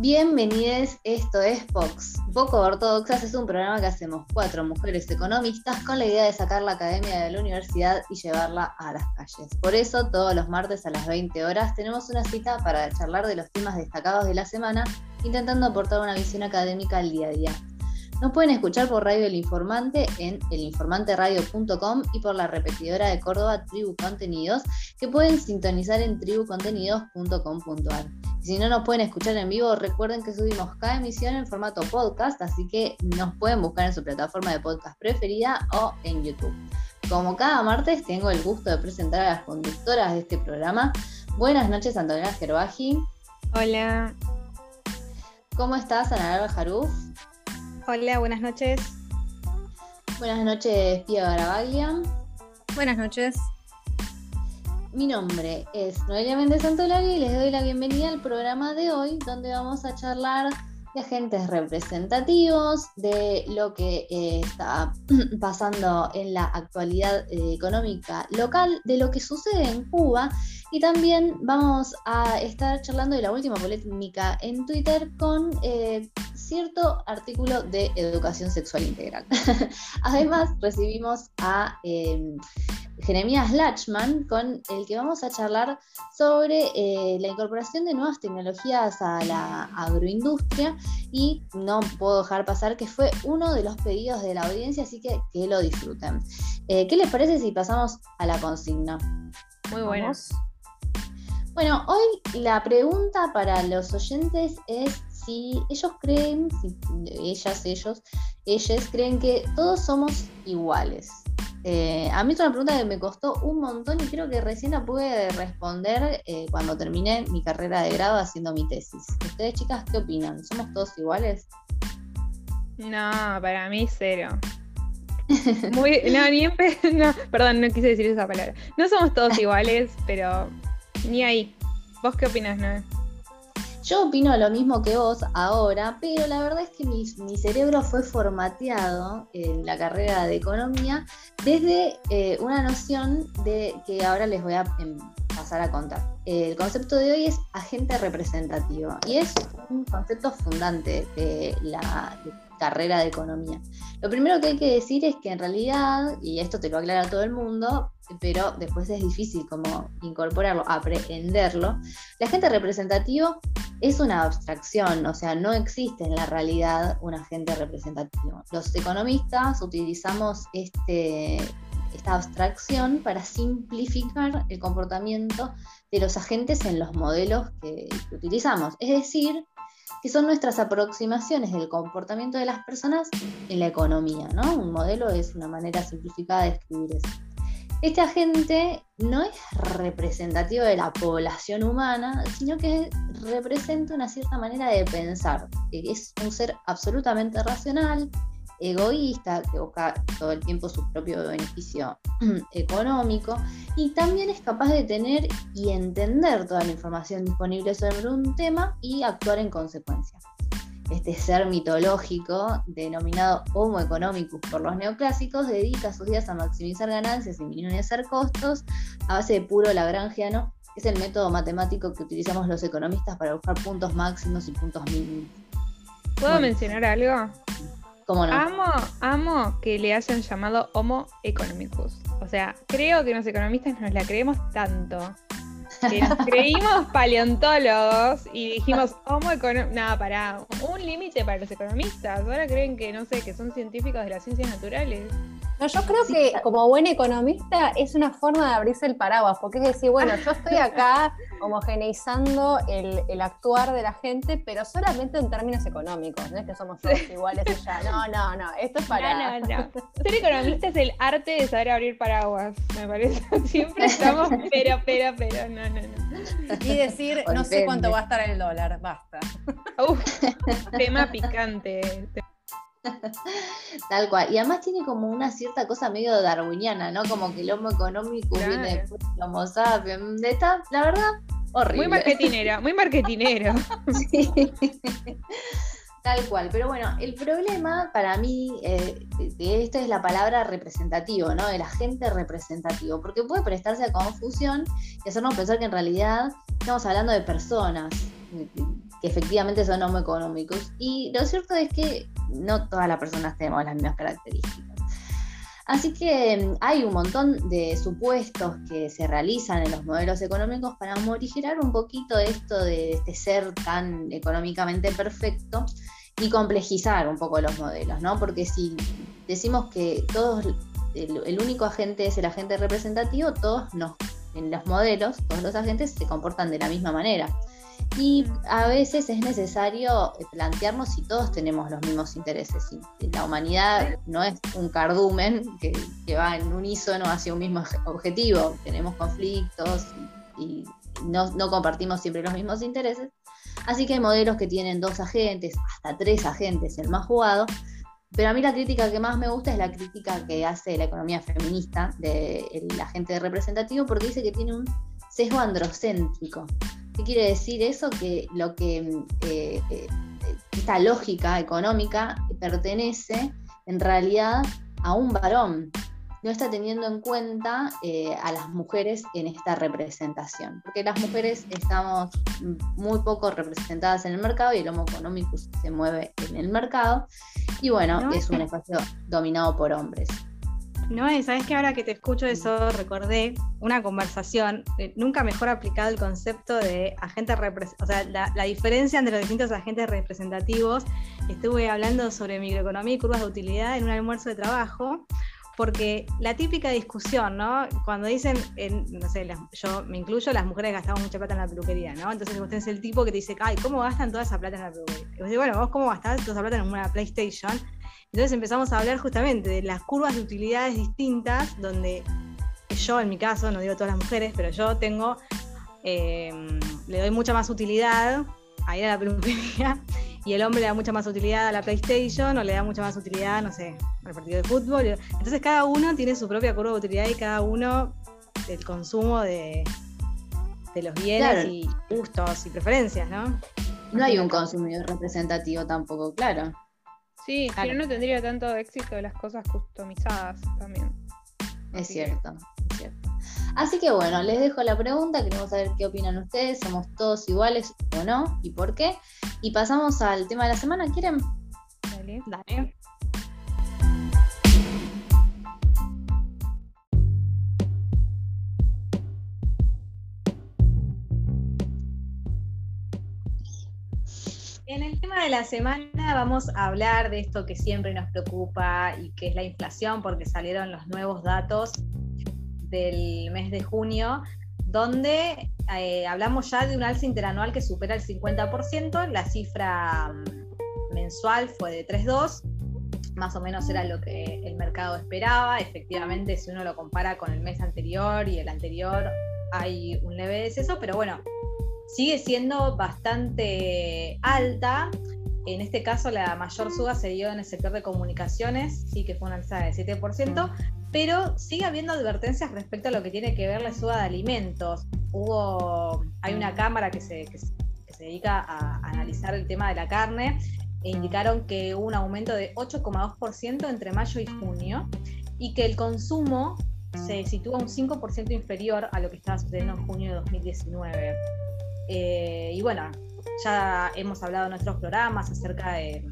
Bienvenidos, esto es Vox. Poco Ortodoxas es un programa que hacemos cuatro mujeres economistas con la idea de sacar la academia de la universidad y llevarla a las calles. Por eso, todos los martes a las 20 horas tenemos una cita para charlar de los temas destacados de la semana, intentando aportar una visión académica al día a día. Nos pueden escuchar por Radio El Informante en elinformanteradio.com y por la repetidora de Córdoba Tribu Contenidos, que pueden sintonizar en tribucontenidos.com.ar. Si no nos pueden escuchar en vivo, recuerden que subimos cada emisión en formato podcast, así que nos pueden buscar en su plataforma de podcast preferida o en YouTube. Como cada martes, tengo el gusto de presentar a las conductoras de este programa. Buenas noches, Antonella Gerbaji. Hola. ¿Cómo estás, Ana Jaruf? Hola, buenas noches. Buenas noches, Pia Garabaglia. Buenas noches. Mi nombre es Noelia Méndez Santolari y les doy la bienvenida al programa de hoy, donde vamos a charlar de agentes representativos, de lo que eh, está pasando en la actualidad eh, económica local, de lo que sucede en Cuba y también vamos a estar charlando de la última polémica en Twitter con eh, cierto artículo de educación sexual integral. Además, recibimos a eh, Jeremías Lachman, con el que vamos a charlar sobre eh, la incorporación de nuevas tecnologías a la agroindustria y no puedo dejar pasar que fue uno de los pedidos de la audiencia, así que que lo disfruten. ¿Qué les parece si pasamos a la consigna? Muy buenos. Bueno, hoy la pregunta para los oyentes es si ellos creen, si ellas, ellos, ellas creen que todos somos iguales. Eh, a mí es una pregunta que me costó un montón y creo que recién la pude responder eh, cuando terminé mi carrera de grado haciendo mi tesis. ¿Ustedes, chicas, qué opinan? ¿Somos todos iguales? No, para mí cero. Muy, no, ni no, perdón, no quise decir esa palabra. No somos todos iguales, pero ni ahí. ¿Vos qué opinas, Noé? Yo opino lo mismo que vos ahora, pero la verdad es que mi, cerebro fue formateado en la carrera de economía desde eh, una noción de que ahora les voy a em, pasar a contar. El concepto de hoy es agente representativo y es un concepto fundante de la carrera de economía. Lo primero que hay que decir es que en realidad, y esto te lo aclara todo el mundo, pero después es difícil como incorporarlo, aprenderlo, la agente representativo es una abstracción, o sea, no existe en la realidad un agente representativo. Los economistas utilizamos este, esta abstracción para simplificar el comportamiento de los agentes en los modelos que, que utilizamos. Es decir, que son nuestras aproximaciones del comportamiento de las personas en la economía, ¿no? Un modelo es una manera simplificada de escribir eso. Este agente no es representativo de la población humana, sino que representa una cierta manera de pensar. Es un ser absolutamente racional, egoísta, que busca todo el tiempo su propio beneficio económico y también es capaz de tener y entender toda la información disponible sobre un tema y actuar en consecuencia. Este ser mitológico, denominado Homo economicus por los neoclásicos, dedica sus días a maximizar ganancias y minimizar costos a base de puro lagrangiano, que es el método matemático que utilizamos los economistas para buscar puntos máximos y puntos mínimos. ¿Puedo mencionar algo? Amo, amo que le hayan llamado Homo economicus. O sea, creo que los economistas nos la creemos tanto. Que creímos paleontólogos y dijimos económicos. Nada, para un límite para los economistas. Ahora creen que, no sé, que son científicos de las ciencias naturales. No, yo creo que como buen economista es una forma de abrirse el paraguas, porque es decir, bueno, yo estoy acá homogeneizando el, el actuar de la gente, pero solamente en términos económicos, no es que somos todos iguales y ya. No, no, no, esto es para... No, no, no. Ser economista es el arte de saber abrir paraguas, me parece. Siempre estamos, pero, pero, pero, no, no, no. Y decir, no sé cuánto va a estar el dólar, basta. Uf, tema picante. Tal cual. Y además tiene como una cierta cosa medio darwiniana, ¿no? Como que el homo económico viene después del homo sapiens. Está, la verdad, horrible. Muy marketinera, muy marketinero. Tal cual. Pero bueno, el problema para mí eh, de esto es la palabra representativo, ¿no? El agente representativo. Porque puede prestarse a confusión y hacernos pensar que en realidad estamos hablando de personas que efectivamente son homoeconómicos. Y lo cierto es que no todas las personas tenemos las mismas características. Así que mm, hay un montón de supuestos que se realizan en los modelos económicos para morigerar un poquito esto de este ser tan económicamente perfecto y complejizar un poco los modelos, ¿no? Porque si decimos que todos, el, único agente es el agente representativo, todos nos, en los modelos, todos los agentes se comportan de la misma manera. Y a veces es necesario plantearnos si todos tenemos los mismos intereses. Si la humanidad no es un cardumen que, va en unísono hacia un mismo objetivo. Tenemos conflictos y, no, no, compartimos siempre los mismos intereses. Así que hay modelos que tienen dos agentes, hasta tres agentes, el más jugado. Pero a mí la crítica que más me gusta es la crítica que hace la economía feminista del agente representativo porque dice que tiene un sesgo androcéntrico. ¿Qué quiere decir eso? Que lo que eh, eh, esta lógica económica pertenece en realidad a un varón. No está teniendo en cuenta eh, a las mujeres en esta representación, porque las mujeres estamos muy poco representadas en el mercado y el Homo economicus se mueve en el mercado, y bueno, es un espacio dominado por hombres. No, sabes que ahora que te escucho eso, recordé una conversación, eh, nunca mejor aplicado el concepto de agente o sea, la, diferencia entre los distintos agentes representativos. Estuve hablando sobre microeconomía y curvas de utilidad en un almuerzo de trabajo, porque la típica discusión, ¿no? Cuando dicen, no sé, yo me incluyo, las mujeres gastamos mucha plata en la peluquería, ¿no? Entonces usted es el tipo que te dice, ay, ¿cómo gastan toda esa plata en la peluquería? Y vos bueno, vos cómo gastás toda esa plata en una PlayStation entonces empezamos a hablar justamente de las curvas de utilidades distintas, donde yo en mi caso, no digo todas las mujeres, pero yo tengo, eh, le doy mucha más utilidad a ir a la peluquería y el hombre le da mucha más utilidad a la PlayStation o le da mucha más utilidad, no sé, al partido de fútbol. Entonces cada uno tiene su propia curva de utilidad y cada uno el consumo de, los bienes y gustos y preferencias, ¿no? No hay un consumidor representativo tampoco, claro. Sí, pero no tendría tanto éxito las cosas customizadas también. Es cierto, es cierto. Así que bueno, les dejo la pregunta, queremos saber qué opinan ustedes, somos todos iguales o no y por qué. Y pasamos al tema de la semana, ¿quieren? Dale, dale. En el tema de la semana vamos a hablar de esto que siempre nos preocupa y que es la inflación, porque salieron los nuevos datos del mes de junio, donde eh, hablamos ya de un alza interanual que supera el 50%, la cifra mm, mensual fue de 3,2, más o menos era lo que el mercado esperaba, efectivamente si uno lo compara con el mes anterior y el anterior hay un leve deceso, pero bueno, sigue siendo bastante alta. En este caso, la mayor suba se dio en el sector de comunicaciones, sí que fue una alza de 7%, pero sigue habiendo advertencias respecto a lo que tiene que ver la suba de alimentos. Hubo, hay una cámara que se, se dedica a analizar el tema de la carne e indicaron que hubo un aumento de 8,2% entre mayo y junio y que el consumo se sitúa un 5% inferior a lo que estaba sucediendo en junio de 2019. Eh, y bueno, ya hemos hablado en nuestros programas acerca de,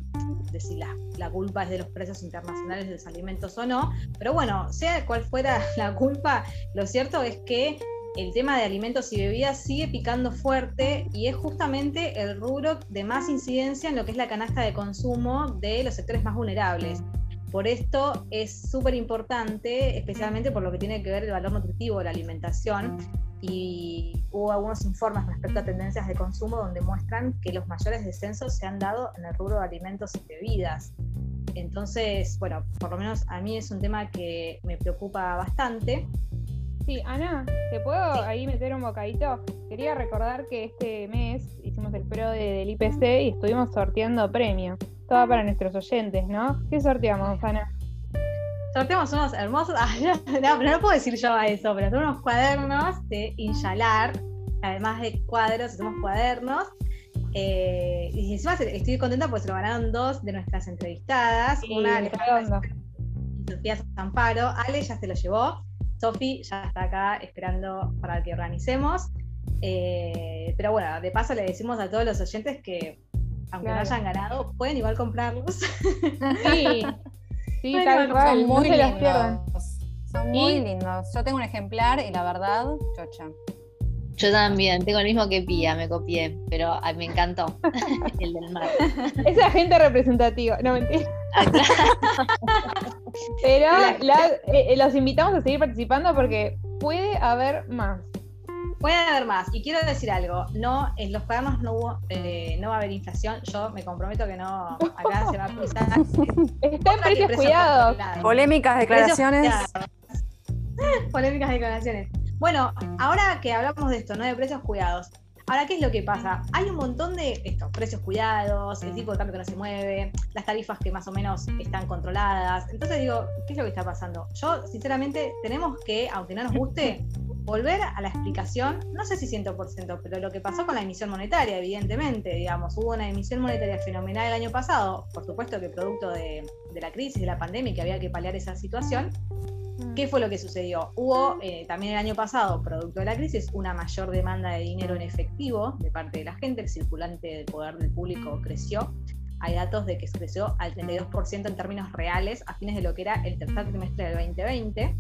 si la, culpa es de los precios internacionales de los alimentos o no, pero bueno, sea cual fuera la culpa, lo cierto es que el tema de alimentos y bebidas sigue picando fuerte y es justamente el rubro de más incidencia en lo que es la canasta de consumo de los sectores más vulnerables. Por esto es súper importante, especialmente por lo que tiene que ver el valor nutritivo de la alimentación, y hubo algunos informes respecto a tendencias de consumo donde muestran que los mayores descensos se han dado en el rubro de alimentos y bebidas. Entonces, bueno, por lo menos a mí es un tema que me preocupa bastante. Sí, Ana, ¿te puedo ahí meter un bocadito? Quería recordar que este mes hicimos el pro del IPC y estuvimos sorteando premios. Todo para nuestros oyentes, ¿no? ¿Qué sorteamos, Ana? Sorteamos unos hermosos. no, pero no puedo decir yo a eso, pero son unos cuadernos de Inyalar. Además de cuadros, hacemos cuadernos. Eh, y encima estoy contenta porque se lo ganaron dos de nuestras entrevistadas. una Alejandra y Sofía Zamparo. Ale ya se lo llevó. Sofi ya está acá esperando para que organicemos. Eh, pero bueno, de paso le decimos a todos los oyentes que, aunque no hayan ganado, pueden igual comprarlos. Sí, sí, Bueno, tal cual, Son no muy los lindos. pierdan. Son muy Y- lindos. Yo tengo un ejemplar y la verdad, chocha. Yo también, tengo el mismo que Pía, me copié, pero me encantó el del mar. Es agente representativo, no mentira. Ah, claro. Pero La- eh, eh, los invitamos a seguir participando porque puede haber más. Pueden haber más. Y quiero decir algo, no, en los cuadernos no hubo, eh, no va a haber inflación. Yo me comprometo que no, acá se va a pisar. Está en precios cuidados. Polémicas declaraciones. Polémicas declaraciones. Bueno, ahora que hablamos de esto, ¿no? De precios cuidados. Ahora, ¿qué es lo que pasa? Hay un montón de estos precios cuidados, el tipo de cambio que no se mueve, las tarifas que más o menos están controladas. Entonces digo, ¿qué es lo que está pasando? Yo, sinceramente, tenemos que, aunque no nos guste, volver a la explicación, no sé si 100%, pero lo que pasó con la emisión monetaria, evidentemente, digamos, hubo una emisión monetaria fenomenal el año pasado, por supuesto que producto de, de la crisis, de la pandemia, que había que paliar esa situación, ¿Qué fue lo que sucedió? Hubo eh, también el año pasado, producto de la crisis, una mayor demanda de dinero en efectivo de parte de la gente, el circulante del poder del público creció. Hay datos de que creció al 32% en términos reales a fines de lo que era el tercer trimestre del 2020.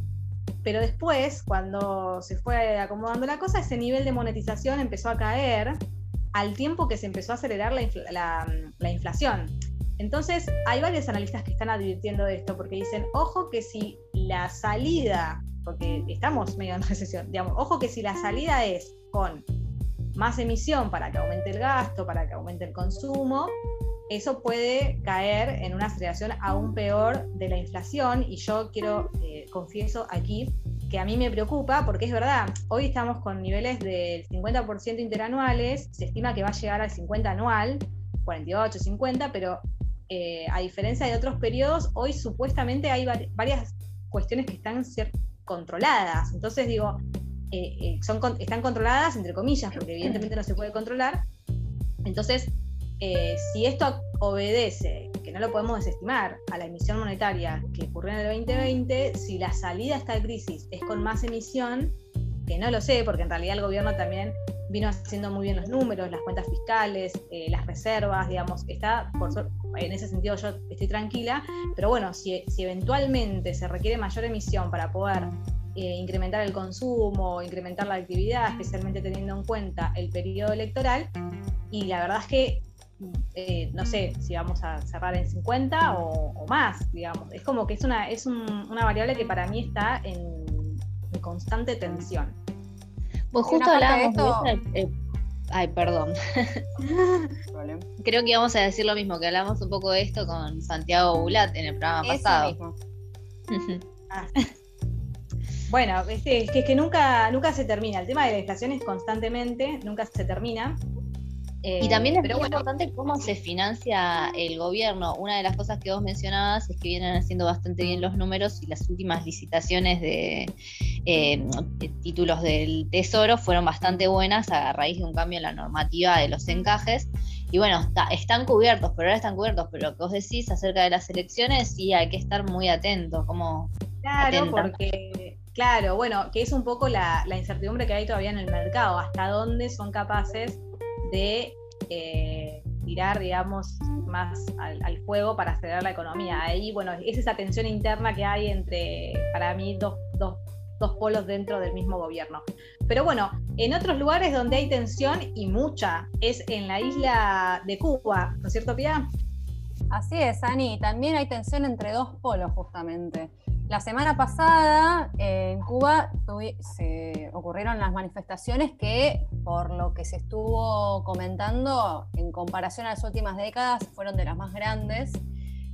Pero después, cuando se fue acomodando la cosa, ese nivel de monetización empezó a caer al tiempo que se empezó a acelerar la, infla- la- la inflación. Entonces, hay varios analistas que están advirtiendo esto porque dicen, ojo que si la salida, porque estamos medio en recesión, digamos, ojo que si la salida es con más emisión para que aumente el gasto, para que aumente el consumo, eso puede caer en una aceleración aún peor de la inflación y yo quiero, eh, confieso aquí, que a mí me preocupa porque es verdad, hoy estamos con niveles del 50% interanuales, se estima que va a llegar al 50 anual, 48, 50, pero eh, a diferencia de otros periodos, hoy supuestamente hay vari- varias cuestiones que están controladas. Entonces digo, eh, son, están controladas entre comillas, porque evidentemente no se puede controlar. Entonces, eh, si esto obedece, que no lo podemos desestimar, a la emisión monetaria que ocurrió en el 2020, si la salida a esta crisis es con más emisión, que no lo sé, porque en realidad el gobierno también vino haciendo muy bien los números, las cuentas fiscales, eh, las reservas, digamos, está, por en ese sentido yo estoy tranquila, pero bueno, si, si eventualmente se requiere mayor emisión para poder eh, incrementar el consumo, incrementar la actividad, especialmente teniendo en cuenta el periodo electoral, y la verdad es que eh, no sé si vamos a cerrar en 50 o, o más, digamos. Es como que es una, es un- una variable que para mí está en, en constante tensión. Pues justo de hablábamos de esto, eh, Ay, perdón. Creo que íbamos a decir lo mismo, que hablamos un poco de esto con Santiago Bulat en el programa Eso pasado. mismo. Bueno, este, es que, es que nunca, nunca se termina. El tema de la inflación es constantemente, nunca se termina. Eh, Y también es pero muy bueno, importante cómo se financia el gobierno. Una de las cosas que vos mencionabas es que vienen haciendo bastante bien los números y las últimas licitaciones de eh, títulos del Tesoro fueron bastante buenas a raíz de un cambio en la normativa de los encajes. Y bueno, está- están cubiertos, pero ahora están cubiertos. Pero lo que vos decís acerca de las elecciones, sí hay que estar muy atentos. Como, Claro, atenta. porque, claro, bueno, que es un poco la, la incertidumbre que hay todavía en el mercado, hasta dónde son capaces de eh, tirar, digamos, más al, fuego para acelerar la economía. Ahí, bueno, es esa tensión interna que hay entre, para mí, dos, dos, dos polos dentro del mismo gobierno. Pero bueno, en otros lugares donde hay tensión y mucha, es en la isla de Cuba, ¿no es cierto, Pia? Así es, Ani. También hay tensión entre dos polos, justamente. La semana pasada eh, en Cuba se ocurrieron las manifestaciones que, por lo que se estuvo comentando, en comparación a las últimas décadas, fueron de las más grandes.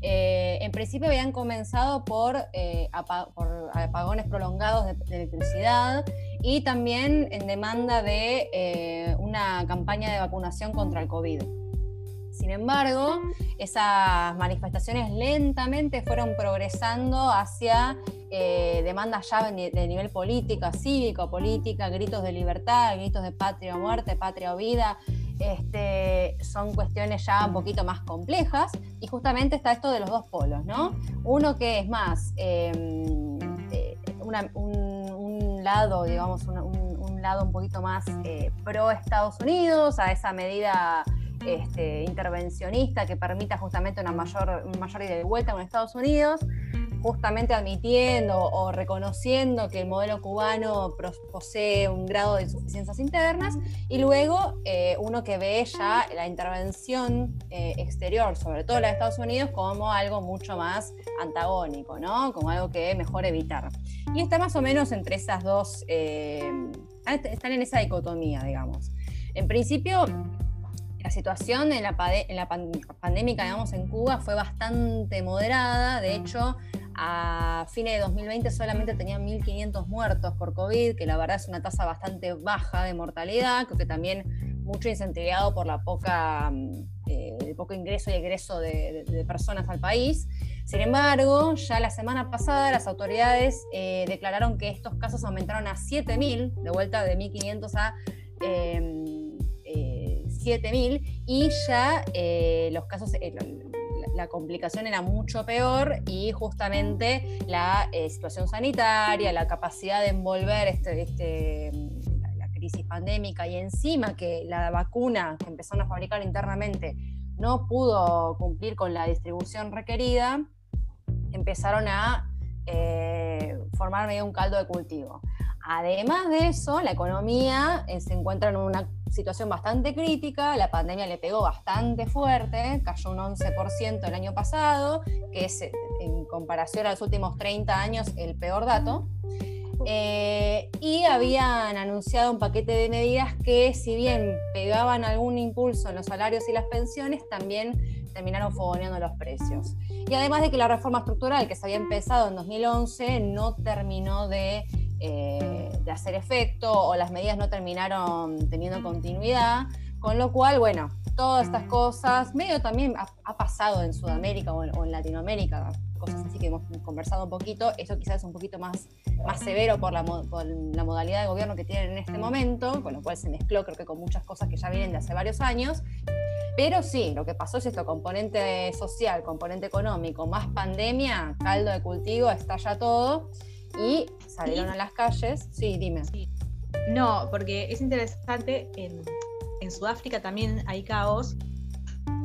Eh, en principio habían comenzado por, eh, apagones prolongados de, de electricidad y también en demanda de una campaña de vacunación contra el COVID. Sin embargo, esas manifestaciones lentamente fueron progresando hacia eh, demandas ya de nivel política, cívico, política, gritos de libertad, gritos de patria o muerte, patria o vida. Este, son cuestiones ya un poquito más complejas y justamente está esto de los dos polos, ¿no? Uno que es más eh, eh, un, lado, digamos, un lado un poquito más eh, pro Estados Unidos, a esa medida este, intervencionista que permita justamente una mayor, mayor ida y vuelta con Estados Unidos justamente admitiendo o reconociendo que el modelo cubano posee un grado de insuficiencias internas, y luego eh, uno que ve ya la intervención eh, exterior, sobre todo la de Estados Unidos, como algo mucho más antagónico, ¿no? Como algo que mejor evitar. Y está más o menos entre esas dos, eh, están en esa dicotomía, digamos. En principio, la situación en la, en la pandémica, digamos, en Cuba fue bastante moderada. De hecho, a fines de 2020 solamente tenían 1.500 muertos por COVID, que la verdad es una tasa bastante baja de mortalidad, creo que también mucho incentivado por la poca, mm, eh, el poco ingreso y egreso de, personas al país. Sin embargo, ya la semana pasada las autoridades eh, declararon que estos casos aumentaron a 7.000, de vuelta de 1.500 a... 7.000 em, y ya eh, los casos, la complicación era mucho peor y justamente la eh, situación sanitaria, la capacidad de envolver este, este, la, crisis pandémica y encima que la vacuna que empezaron a fabricar internamente no pudo cumplir con la distribución requerida, empezaron a eh, formar medio un caldo de cultivo. Además de eso, la economía eh, se encuentra en una situación bastante crítica, la pandemia le pegó bastante fuerte, cayó un 11% el año pasado, que es en comparación a los últimos 30 años el peor dato. Eh, y habían anunciado un paquete de medidas que, si bien pegaban algún impulso en los salarios y las pensiones, también terminaron fogoneando los precios. Y además de que la reforma estructural que se había empezado en 2011 no terminó de eh, de hacer efecto o las medidas no terminaron teniendo continuidad, con lo cual, bueno, todas estas cosas, medio también ha, pasado en Sudamérica o en, Latinoamérica, cosas así que hemos conversado un poquito, eso quizás es un poquito más, más severo por la, por la modalidad de gobierno que tienen en este momento, con lo cual se mezcló creo que con muchas cosas que ya vienen de hace varios años, pero sí, lo que pasó es esto, componente social, componente económico, más pandemia, caldo de cultivo, estalla todo y salieron a las calles. Sí, dime. No, porque es interesante, en, Sudáfrica también hay caos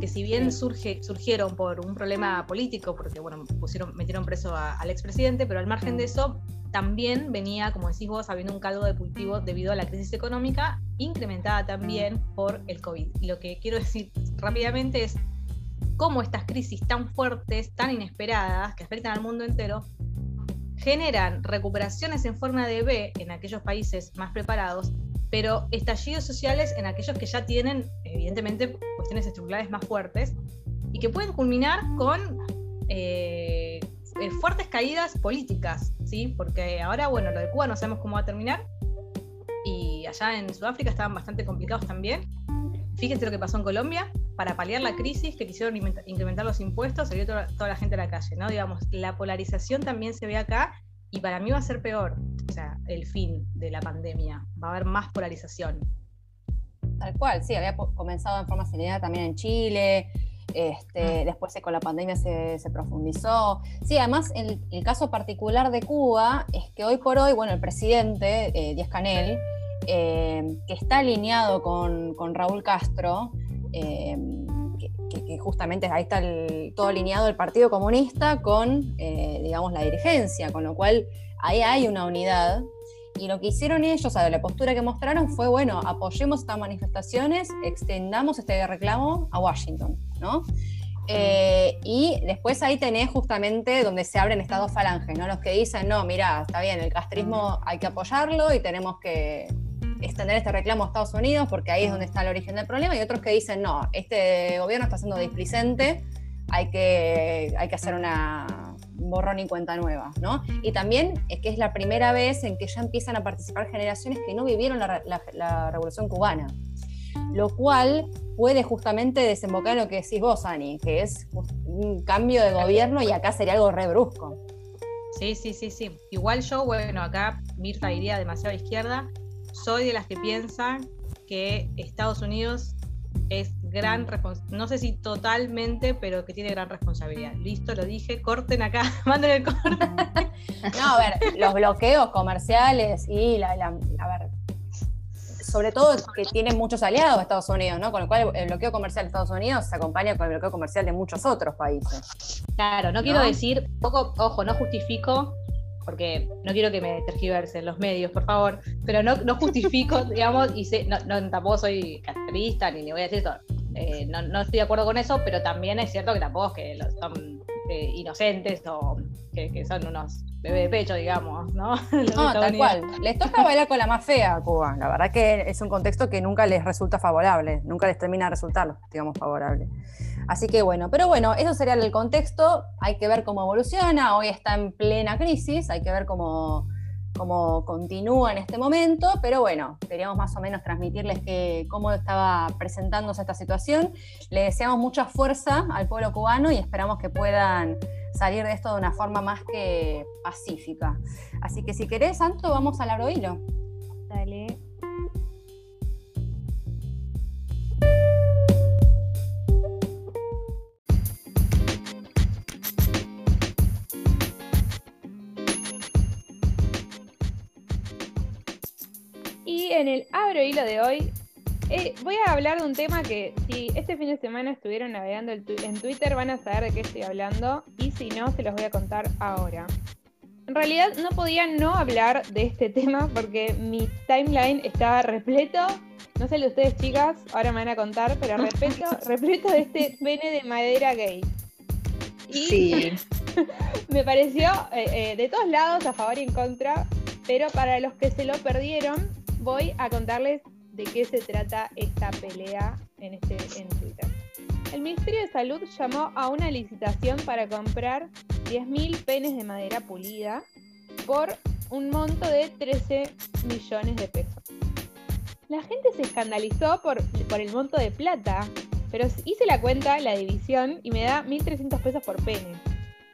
que si bien surge, surgieron por un problema político, porque bueno, pusieron, metieron preso al expresidente, pero al margen de eso, también venía, como decís vos, habiendo un caldo de cultivo debido a la crisis económica, incrementada también por el COVID. Y lo que quiero decir rápidamente es cómo estas crisis tan fuertes, tan inesperadas, que afectan al mundo entero, generan recuperaciones en forma de B en aquellos países más preparados, pero estallidos sociales en aquellos que ya tienen, evidentemente, cuestiones estructurales más fuertes y que pueden culminar con eh, eh, fuertes caídas políticas, ¿sí? Porque ahora, bueno, lo de Cuba no sabemos cómo va a terminar y allá en Sudáfrica estaban bastante complicados también. Fíjense lo que pasó en Colombia, para paliar la crisis que quisieron incrementar los impuestos, salió toda, toda, la gente a la calle, ¿no? Digamos, la polarización también se ve acá y para mí va a ser peor, o sea, el fin de la pandemia, va a haber más polarización. Tal cual, sí, había comenzado en forma acelerada también en Chile, este, mm. después con la pandemia se, profundizó. Sí, además el, el, caso particular de Cuba es que hoy por hoy, bueno, el presidente, eh, Díaz Canel, eh, que está alineado con, con Raúl Castro, Em, que, justamente ahí está todo alineado el Partido Comunista con, eh, digamos, la dirigencia, con lo cual ahí hay una unidad. Y lo que hicieron ellos, o sea, la postura que mostraron fue, bueno, apoyemos estas manifestaciones, extendamos este reclamo a Washington, ¿no? Eh, y después ahí tenés justamente donde se abren estas dos falanges, ¿no? Los que dicen, no, mira, está bien, el castrismo hay que apoyarlo y tenemos que extender este reclamo a Estados Unidos porque ahí es donde está el origen del problema y otros que dicen, no, este gobierno está siendo displicente, hay que, hay que hacer una borrón y cuenta nueva, ¿no? Y también es que es la primera vez en que ya empiezan a participar generaciones que no vivieron la, revolución cubana, lo cual puede justamente desembocar en lo que decís vos, Ani, que es un cambio de gobierno y acá sería algo re brusco. Sí, sí, sí, sí. Igual yo, bueno, acá Mirta iría demasiado a izquierda, soy de las que piensan que Estados Unidos es gran responsabilidad, no sé si totalmente, pero que tiene gran responsabilidad. Listo, lo dije, corten acá, manden el corte. No, a ver, los bloqueos comerciales y la, a ver, sobre todo que tiene muchos aliados Estados Unidos, ¿no? Con lo cual el bloqueo comercial de Estados Unidos se acompaña con el bloqueo comercial de muchos otros países. Claro, no, quiero decir, poco, ojo, no justifico, porque no quiero que me tergiversen los medios, por favor, pero no, no justifico, digamos, y sé, no, no, tampoco soy castrista ni, ni voy a decir eso. Eh, no, no, estoy de acuerdo con eso, pero también es cierto que tampoco es que los, son eh, inocentes o que, que son unos bebé de pecho, digamos, ¿no? no, tal cual. Les toca bailar con la más fea a Cuba. La verdad que es un contexto que nunca les resulta favorable, nunca les termina de resultar, digamos, favorable. Así que bueno, pero bueno, eso sería el contexto. Hay que ver cómo evoluciona. Hoy está en plena crisis, hay que ver cómo, cómo continúa en este momento, pero bueno, queríamos más o menos transmitirles que, cómo estaba presentándose esta situación. Le deseamos mucha fuerza al pueblo cubano y esperamos que puedan salir de esto de una forma más que pacífica. Así que si querés, Santo, vamos al abro hilo. Dale. En el abro hilo de hoy eh, voy a hablar de un tema que si este fin de semana estuvieron navegando en Twitter van a saber de qué estoy hablando y si no, se los voy a contar ahora. En realidad no podía no hablar de este tema porque mi timeline estaba repleto, no sé de ustedes chicas, ahora me van a contar, pero repleto, repleto de este pene de madera gay. Y Sí. me pareció eh, eh, de todos lados a favor y en contra, pero para los que se lo perdieron, voy a contarles de qué se trata esta pelea en, este, en Twitter. El Ministerio de Salud llamó a una licitación para comprar 10.000 penes de madera pulida por un monto de 13 millones de pesos. La gente se escandalizó por, por el monto de plata, pero hice la cuenta, la división, y me da 1.300 pesos por pene.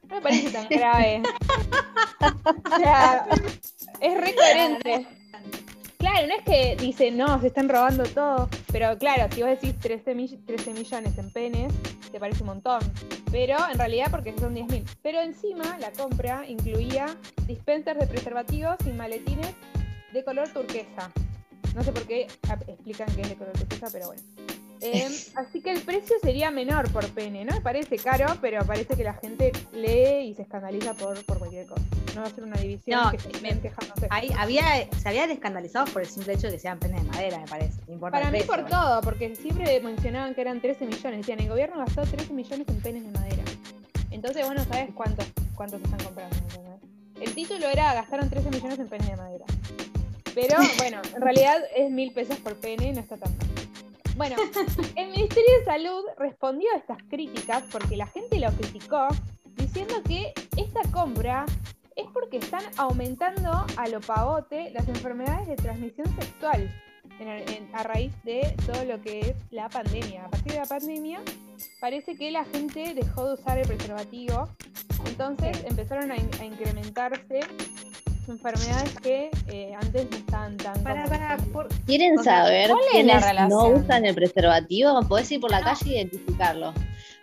No me parece tan grave. o sea, es re coherente. Claro, no es que dice, no, se están robando todo. Pero claro, si vos decís 13, mill- 13 millones en penes, te parece un montón. Pero en realidad porque son 10.000. Pero encima la compra incluía dispensers de preservativos y maletines de color turquesa. No sé por qué explican que es de color turquesa, pero bueno. Eh, así que el precio sería menor por pene, ¿no? Me parece caro, pero parece que la gente lee y se escandaliza por, por cualquier cosa. No va a ser una división No, que se me- quejándose. Ahí había, se habían escandalizado por el simple hecho de que sean penes de madera, me parece. Importa Para mí precio, por todo, porque siempre mencionaban que eran 13 millones. Decían, el gobierno gastó 13 millones en penes de madera. Entonces, bueno, sabes cuántos, cuántos están comprando. ¿entendés? El título era gastaron 13 millones en penes de madera. Pero bueno, en realidad es mil pesos por pene, no está tan mal. Bueno, el Ministerio de Salud respondió a estas críticas porque la gente lo criticó diciendo que esta compra es porque están aumentando a lo pavote las enfermedades de transmisión sexual en el- en- a raíz de todo lo que es la pandemia. A partir de la pandemia parece que la gente dejó de usar el preservativo, entonces empezaron a, in- a incrementarse enfermedades que eh, antes no estaban tan Para, comunes. para, por- ¿Quieren O sea, saber ¿cuál es la quiénes no usan el preservativo? Podés ir por la calle e identificarlo.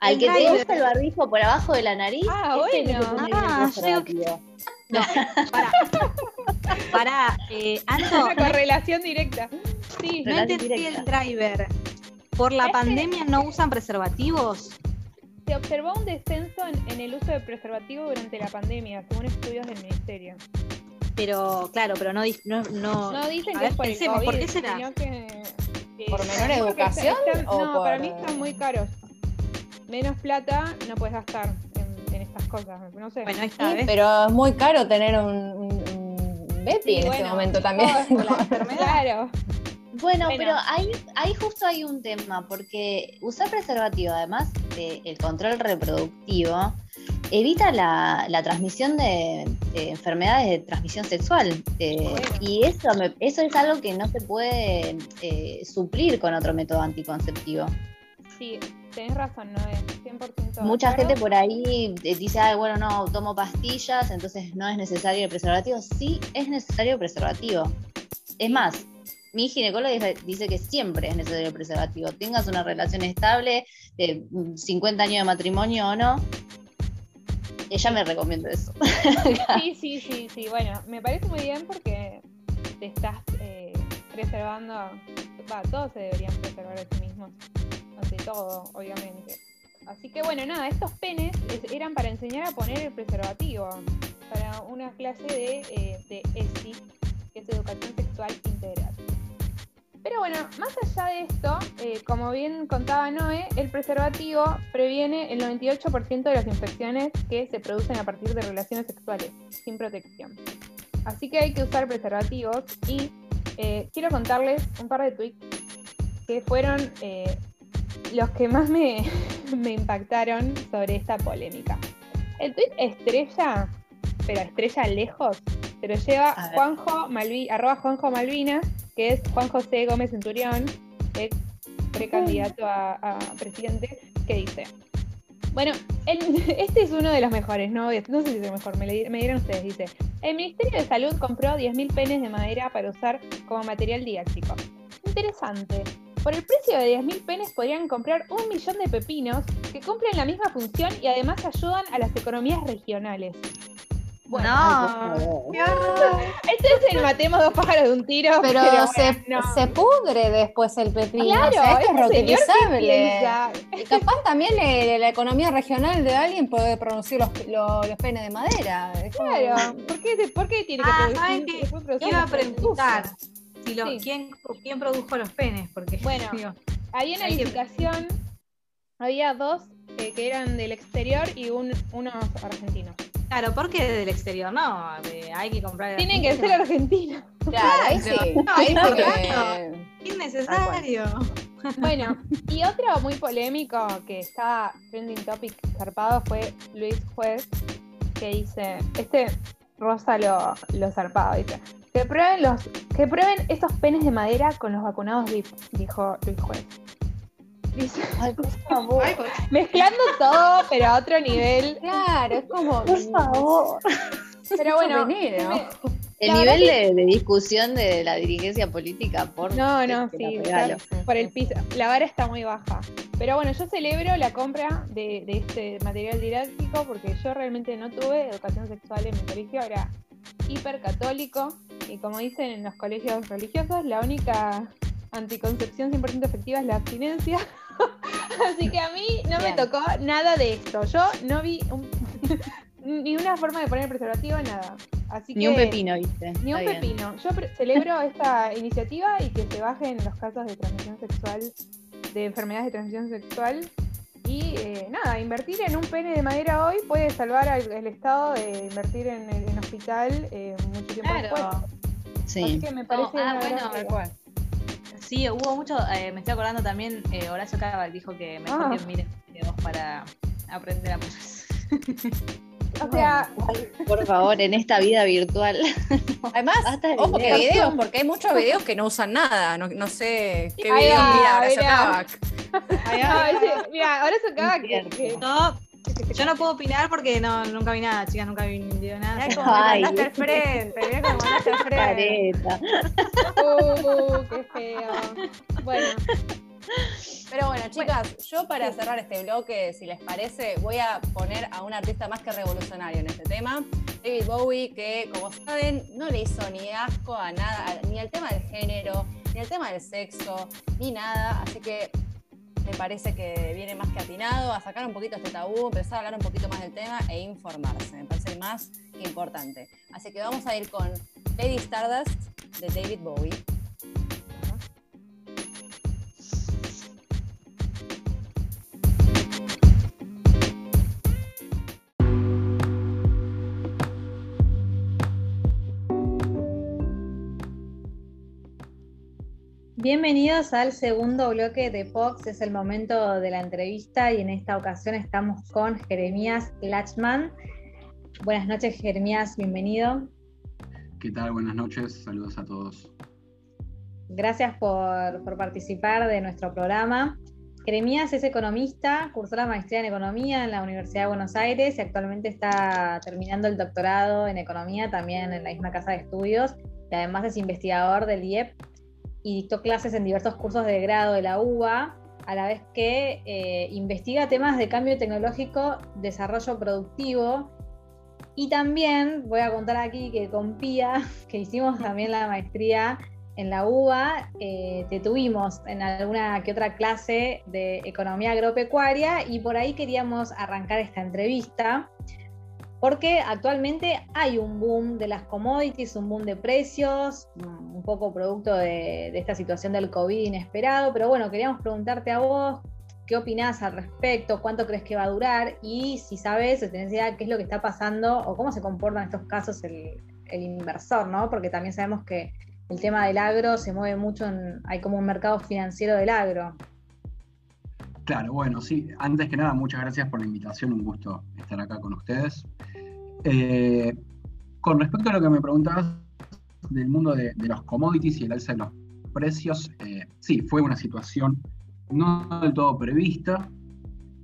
Al que te gusta el barbijo por abajo de la nariz, Ah, ese es el que bueno. Ah, yo-. No, para. Para, eh, Anto, Una correlación directa. Sí, no entendí directa. el driver. ¿Por la Este- pandemia no usan preservativos? se observó un descenso en, en el uso de preservativo durante la pandemia, según estudios del ministerio. Pero, claro, pero no, no, no, No dicen que ver, es por pensemos, el COVID, ¿por qué será? sino que, que- ¿Por menor educación están- o no, para mí están muy caros. Menos plata no puedes gastar en, en estas cosas, no sé. Bueno, ahí está, Sí, ¿ves? pero es muy caro tener un, un, un Sí, en este bueno, momento también. todo es por la enfermedad. Claro. Bueno, Bueno. pero ahí, ahí justo hay un tema, porque usar preservativo, además del control reproductivo, evita la, la transmisión de, de enfermedades de transmisión sexual. eh, Bueno. Y eso, me- eso es algo que no se puede eh, suplir con otro método anticonceptivo. Sí, tenés razón, no es 100%. de Mucha gente por ahí eh, dice, Ay, bueno, no, tomo pastillas, entonces no es necesario el preservativo. Sí, es necesario el preservativo. Es más, mi ginecóloga dice, que siempre es necesario el preservativo. Tengas una relación estable, de mm, 50 años de matrimonio o no, ella me recomienda eso. Sí, sí, sí, sí. Bueno, me parece muy bien porque te estás eh, preservando, va, todos se deberían preservar a sí mismos, ante todo, obviamente. Así que bueno, nada, estos penes eran para enseñar a poner el preservativo, para una clase de, eh, de ESI, que es Educación Sexual Integral. Pero bueno, más allá de esto, eh, como bien contaba Noé, el preservativo previene el 98% de las infecciones que se producen a partir de relaciones sexuales, sin protección. Así que hay que usar preservativos y eh, quiero contarles un par de tweets que fueron eh, los que más me, me impactaron sobre esta polémica. El tweet estrella, pero estrella lejos, se lo lleva Juanjo Malvi, arroba Juanjo Malvinas, que es Juan José Gómez Centurión, ex precandidato a, presidente, que dice. Bueno, este es uno de los mejores, ¿no? No sé si es el mejor, me, me dirán ustedes, dice. El Ministerio de Salud compró 10.000 penes de madera para usar como material didáctico. Interesante. Por el precio de 10.000 penes podrían comprar un millón de pepinos que cumplen la misma función y además ayudan a las economías regionales. Bueno, no, Este es el matemos dos pájaros de un tiro. Pero, se, pudre después el pepino. Claro, o este es reutilizable. Y capaz también la economía regional de alguien puede producir los, los, penes de madera. claro. ¿Por, qué, ¿Por, qué, tiene que ah, producir? Iba a preguntar si ¿quién, quién, produjo los penes. Porque, bueno, había una licitación, había dos eh, que eran del exterior y un, unos argentinos. Claro, porque del exterior, no, hay que comprar. Tienen que ser argentinos. Claro, ahí sí. ahí sí Innecesario. Bueno, y otro muy polémico que está trending topic zarpado fue Luis Juez, que dice, este rosa lo, lo zarpado, dice, que prueben los, que prueben estos penes de madera con los vacunados VIP, dijo Luis Juez. Ay, por favor. Mezclando todo, pero a otro nivel. Claro, es como. Por favor. Pero bueno. El nivel de, discusión de la dirigencia política por. No, no, sí, por el piso. La vara está muy baja. Pero bueno, yo celebro la compra de, de este material didáctico porque yo realmente no tuve educación sexual en mi colegio, era hipercatólico. Y como dicen en los colegios religiosos, la única anticoncepción 100% efectiva es la abstinencia. Así que a mí no me tocó nada de esto. Yo no vi ni una forma de poner preservativo, nada. Así ni un pepino, viste. Ni un pepino. Yo celebro esta iniciativa y que se bajen los casos de transmisión sexual, de enfermedades de transmisión sexual. Y eh, nada, invertir en un pene de madera hoy puede salvar al, el estado de invertir en el hospital eh, mucho tiempo después. Sí. Así que me parece ah, bueno, Sí, hubo mucho, eh, me estoy acordando también, eh, Horacio Cabal dijo que mejor ah. que mires videos para aprender a O sea, por favor, en esta vida virtual. Además, ojo que videos, porque hay muchos videos que no usan nada. No, no sé qué videos mira Horacio Cabal. Mira, Horacio Cabal que, no, yo no puedo opinar porque no, nunca vi nada, chicas, nunca vi nada. Mira como Ay. mandaste al frente, mira como mandaste al frente. Uh, qué feo. Bueno. Pero bueno, chicas, yo para cerrar este bloque, si les parece, voy a poner a un artista más que revolucionario en este tema. David Bowie, que como saben, no le hizo ni asco a nada, ni al tema del género, ni al tema del sexo, ni nada. Así que me parece que viene más que atinado a sacar un poquito este tabú, empezar a hablar un poquito más del tema e informarse. Me parece más importante. Así que vamos a ir con Lady Stardust de David Bowie. Bienvenidos al segundo bloque de Pox, es el momento de la entrevista y en esta ocasión estamos con Jeremías Lachman. Buenas noches Jeremías, bienvenido. ¿Qué tal? Buenas noches, saludos a todos. Gracias por, participar de nuestro programa. Jeremías es economista, cursó la maestría en economía en la Universidad de Buenos Aires y actualmente está terminando el doctorado en economía también en la misma casa de estudios y además es investigador del IEP y dictó clases en diversos cursos de grado de la UBA, a la vez que eh, investiga temas de cambio tecnológico, desarrollo productivo. Y también voy a contar aquí que con Pía, que hicimos también la maestría en la UBA eh, tuvimos en alguna que otra clase de economía agropecuaria y por ahí queríamos arrancar esta entrevista porque actualmente hay un boom de las commodities, un boom de precios, un poco producto de, esta situación del COVID inesperado, pero bueno, queríamos preguntarte a vos, ¿qué opinás al respecto? ¿Cuánto crees que va a durar? Y si sabes, o tenés idea qué es lo que está pasando o cómo se comporta en estos casos el, inversor, ¿no? Porque también sabemos que el tema del agro se mueve mucho, hay como un mercado financiero del agro. Claro, bueno, sí, antes que nada, muchas gracias por la invitación, un gusto estar acá con ustedes. Eh, con respecto a lo que me preguntabas del mundo de, los commodities y el alza de los precios, eh, sí, fue una situación no del todo prevista,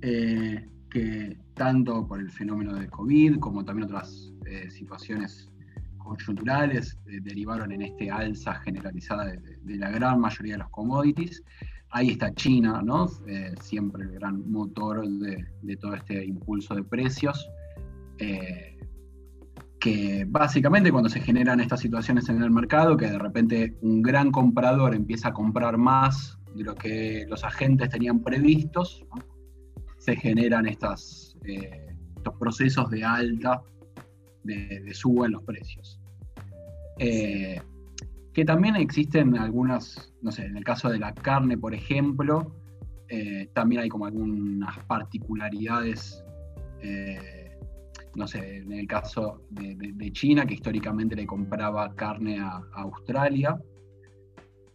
eh, que tanto por el fenómeno de COVID como también otras situaciones coyunturales derivaron en este alza generalizada de, la gran mayoría de los commodities. Ahí está China, ¿no? siempre el gran motor de, todo este impulso de precios que básicamente cuando se generan estas situaciones en el mercado, que de repente un gran comprador empieza a comprar más de lo que los agentes tenían previstos, se generan estas, eh, estos procesos de alta, de, suba en los precios. Eh, que también existen algunas, no sé, en el caso de la carne, por ejemplo, eh, también hay como algunas particularidades no sé, en el caso de, China, que históricamente le compraba carne a, Australia,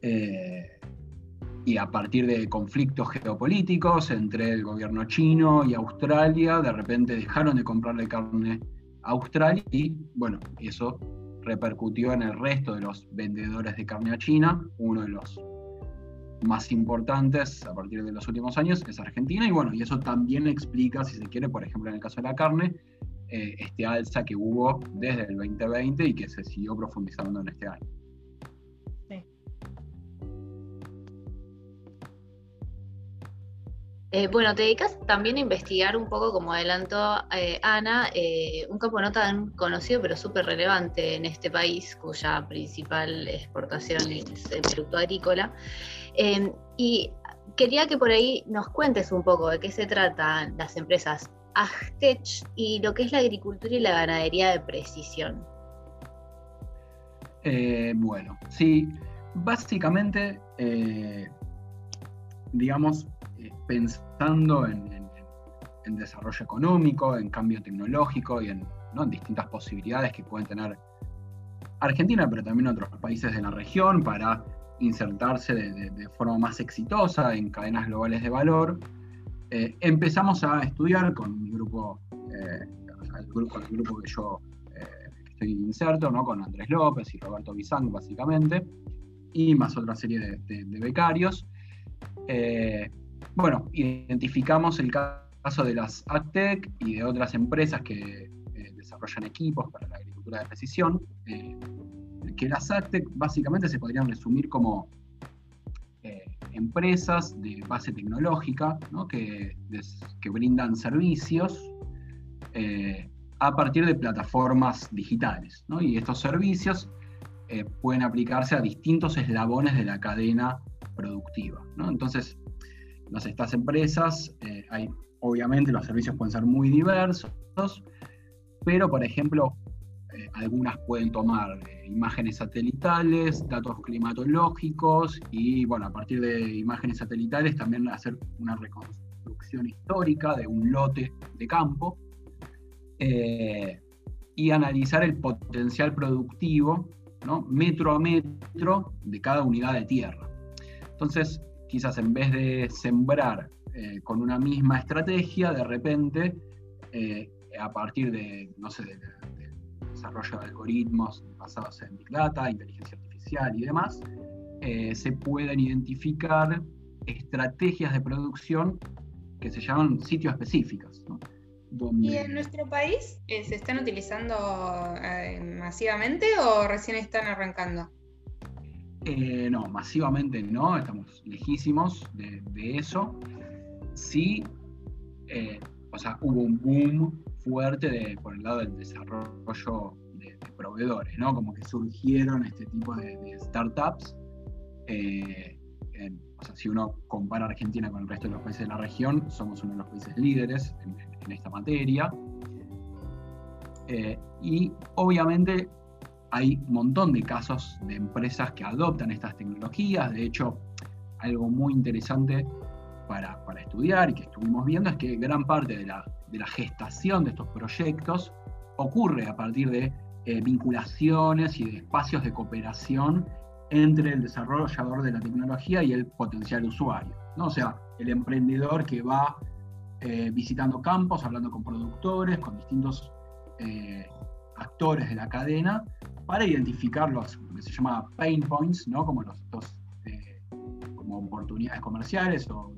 eh, y a partir de conflictos geopolíticos entre el gobierno chino y Australia, de repente dejaron de comprarle carne a Australia y bueno, eso repercutió en el resto de los vendedores de carne a China, uno de los más importantes a partir de los últimos años es Argentina y bueno, y eso también explica, si se quiere, por ejemplo en el caso de la carne, eh, este alza que hubo desde el 2020 y que se siguió profundizando en este año. Eh, bueno, te dedicas también a investigar un poco, como adelantó eh, Ana, un campo no tan conocido pero súper relevante en este país, cuya principal exportación es el producto agrícola. y quería que por ahí nos cuentes un poco de qué se tratan las empresas Agtech y lo que es la agricultura y la ganadería de precisión. Eh, bueno, sí, básicamente, eh, digamos, eh, pensando en, desarrollo económico, en cambio tecnológico y en, distintas posibilidades que pueden tener Argentina, pero también otros países de la región para insertarse de forma más exitosa en cadenas globales de valor, eh, empezamos a estudiar con mi grupo, eh, el grupo, que yo eh, estoy inserto, ¿no? con Andrés López y Roberto Bizang, básicamente, y más otra serie de, becarios. bueno, identificamos el caso de las AgTech y de otras empresas que desarrollan equipos para la agricultura de precisión, que las AgTech básicamente se podrían resumir como empresas de base tecnológica que, brindan servicios eh, a partir de plataformas digitales. Y estos servicios eh, pueden aplicarse a distintos eslabones de la cadena productiva. Entonces, las, estas empresas, eh, hay, obviamente los servicios pueden ser muy diversos, pero por ejemplo, eh, algunas pueden tomar eh, imágenes satelitales, datos climatológicos y, bueno, a partir de imágenes satelitales también hacer una reconstrucción histórica de un lote de campo eh, y analizar el potencial productivo, ¿no? metro a metro de cada unidad de tierra. Entonces, quizás en vez de sembrar con una misma estrategia, de repente, a partir de, no sé, de, desarrollo de algoritmos basados en Big Data, inteligencia artificial y demás, eh, se pueden identificar estrategias de producción que se llaman sitios específicos. ¿Y en nuestro país eh, se están utilizando eh, masivamente o recién están arrancando? no, masivamente no, estamos lejísimos de, de eso. Sí, o sea, hubo un boom fuerte de, por el lado del desarrollo de, proveedores, ¿no? Como que surgieron este tipo de, startups Eh, o sea, si uno compara Argentina con el resto de los países de la región, somos uno de los países líderes en, esta materia. Eh, y obviamente hay un montón de casos de empresas que adoptan estas tecnologías. De hecho, algo muy interesante para, estudiar y que estuvimos viendo es que gran parte de la, gestación de estos proyectos ocurre a partir de eh, vinculaciones y de espacios de cooperación entre el desarrollador de la tecnología y el potencial usuario. ¿no? O sea, el emprendedor que va eh, visitando campos, hablando con productores, con distintos eh, actores de la cadena, para identificar los lo que se llama pain points, ¿no? como los eh, como oportunidades comerciales o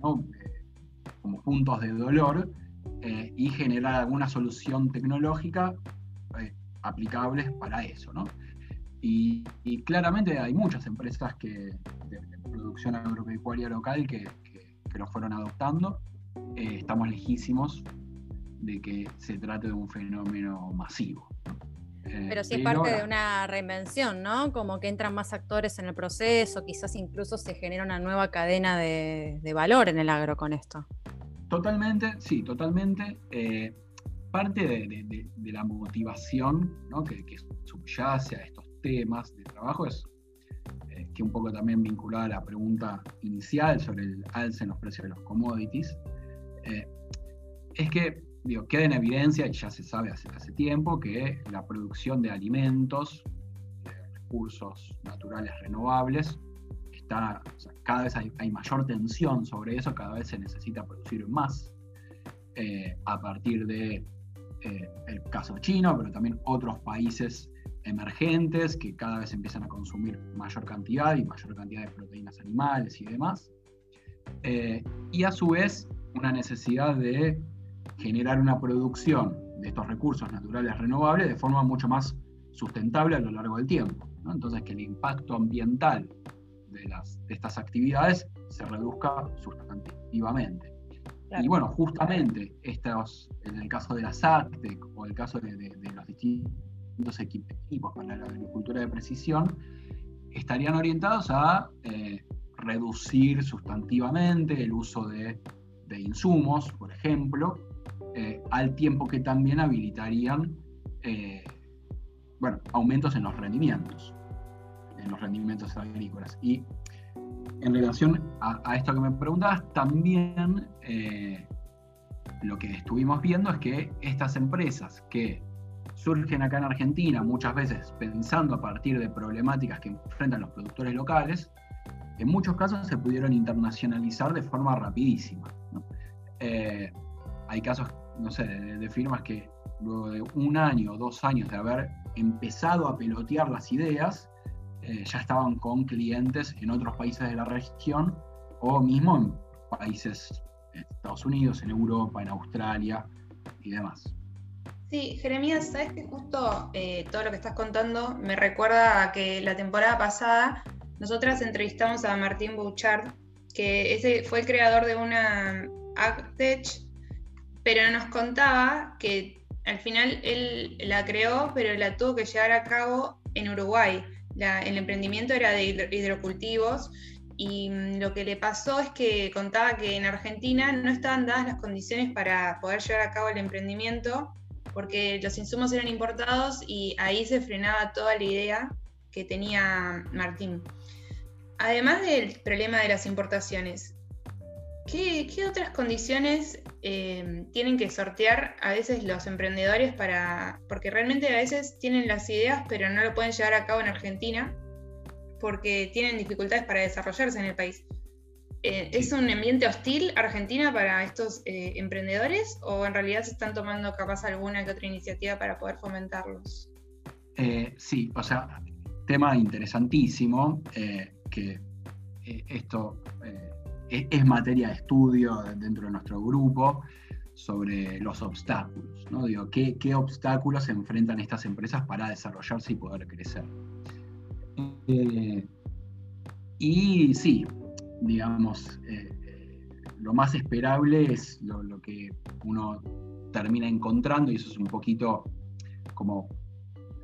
como puntos de dolor y generar alguna solución tecnológica aplicables para eso. Y, claramente hay muchas empresas que, de, producción agropecuaria local que, lo fueron adoptando. Eh, estamos lejísimos de que se trate de un fenómeno masivo. Eh, pero sí es parte de una reinvención, ¿no? Como que entran más actores en el proceso, quizás incluso se genera una nueva cadena de, valor en el agro con esto. Totalmente, sí, totalmente. Eh, parte de, la motivación ¿no? que, que, subyace a estos temas de trabajo es eh, que un poco también vinculada a la pregunta inicial sobre el alce en los precios de los commodities, eh, es que digo, queda en evidencia, y ya se sabe hace, hace tiempo, que la producción de alimentos, de recursos naturales renovables, está, cada vez hay, mayor tensión sobre eso, cada vez se necesita producir más eh, a partir de el caso chino, pero también otros países emergentes que cada vez empiezan a consumir mayor cantidad y mayor cantidad de proteínas animales y demás. Eh, y a su vez una necesidad de generar una producción de estos recursos naturales renovables de forma mucho más sustentable a lo largo del tiempo. Entonces que el impacto ambiental de, las, de estas actividades se reduzca sustantivamente. Y bueno, justamente estos, en el caso de la SACTEC o el caso de, de los distintos equipos para la agricultura de precisión estarían orientados a eh, reducir sustantivamente el uso de, insumos, por ejemplo, eh, al tiempo que también habilitarían eh, bueno, aumentos en los rendimientos, en los rendimientos agrícolas. Y en relación a, esto que me preguntabas, también lo que estuvimos viendo es que estas empresas que surgen acá en Argentina muchas veces pensando a partir de problemáticas que enfrentan los productores locales, en muchos casos se pudieron internacionalizar de forma rapidísima. Eh, hay casos, no sé, de, firmas que luego de un año o dos años de haber empezado a pelotear las ideas, eh, ya estaban con clientes en otros países de la región o mismo en países, Estados Unidos, en Europa, en Australia y demás. Sí, Jeremías, sabes que justo eh, todo lo que estás contando me recuerda a que la temporada pasada nosotras entrevistamos a Martín Bouchard, que ese fue el creador de una AgTech, pero nos contaba que al final él la creó, pero la tuvo que llevar a cabo en Uruguay. el emprendimiento era de hidrocultivos y mm, lo que le pasó es que contaba que en Argentina no estaban dadas las condiciones para poder llevar a cabo el emprendimiento porque los insumos eran importados y ahí se frenaba toda la idea que tenía Martín. Además del problema de las importaciones, ¿qué, otras condiciones eh, tienen que sortear a veces los emprendedores para, porque realmente a veces tienen las ideas pero no lo pueden llevar a cabo en Argentina porque tienen dificultades para desarrollarse en el país? Eh, ¿Es un ambiente hostil Argentina para estos eh, emprendedores o en realidad se están tomando capaz alguna que otra iniciativa para poder fomentarlos? Eh, sí, o sea, tema interesantísimo, que esto es, materia de estudio dentro de nuestro grupo sobre los obstáculos, ¿no? Digo, ¿qué, ¿qué, obstáculos enfrentan estas empresas para desarrollarse y poder crecer? y sí, digamos, eh, lo más esperable es lo, que uno termina encontrando y eso es un poquito como,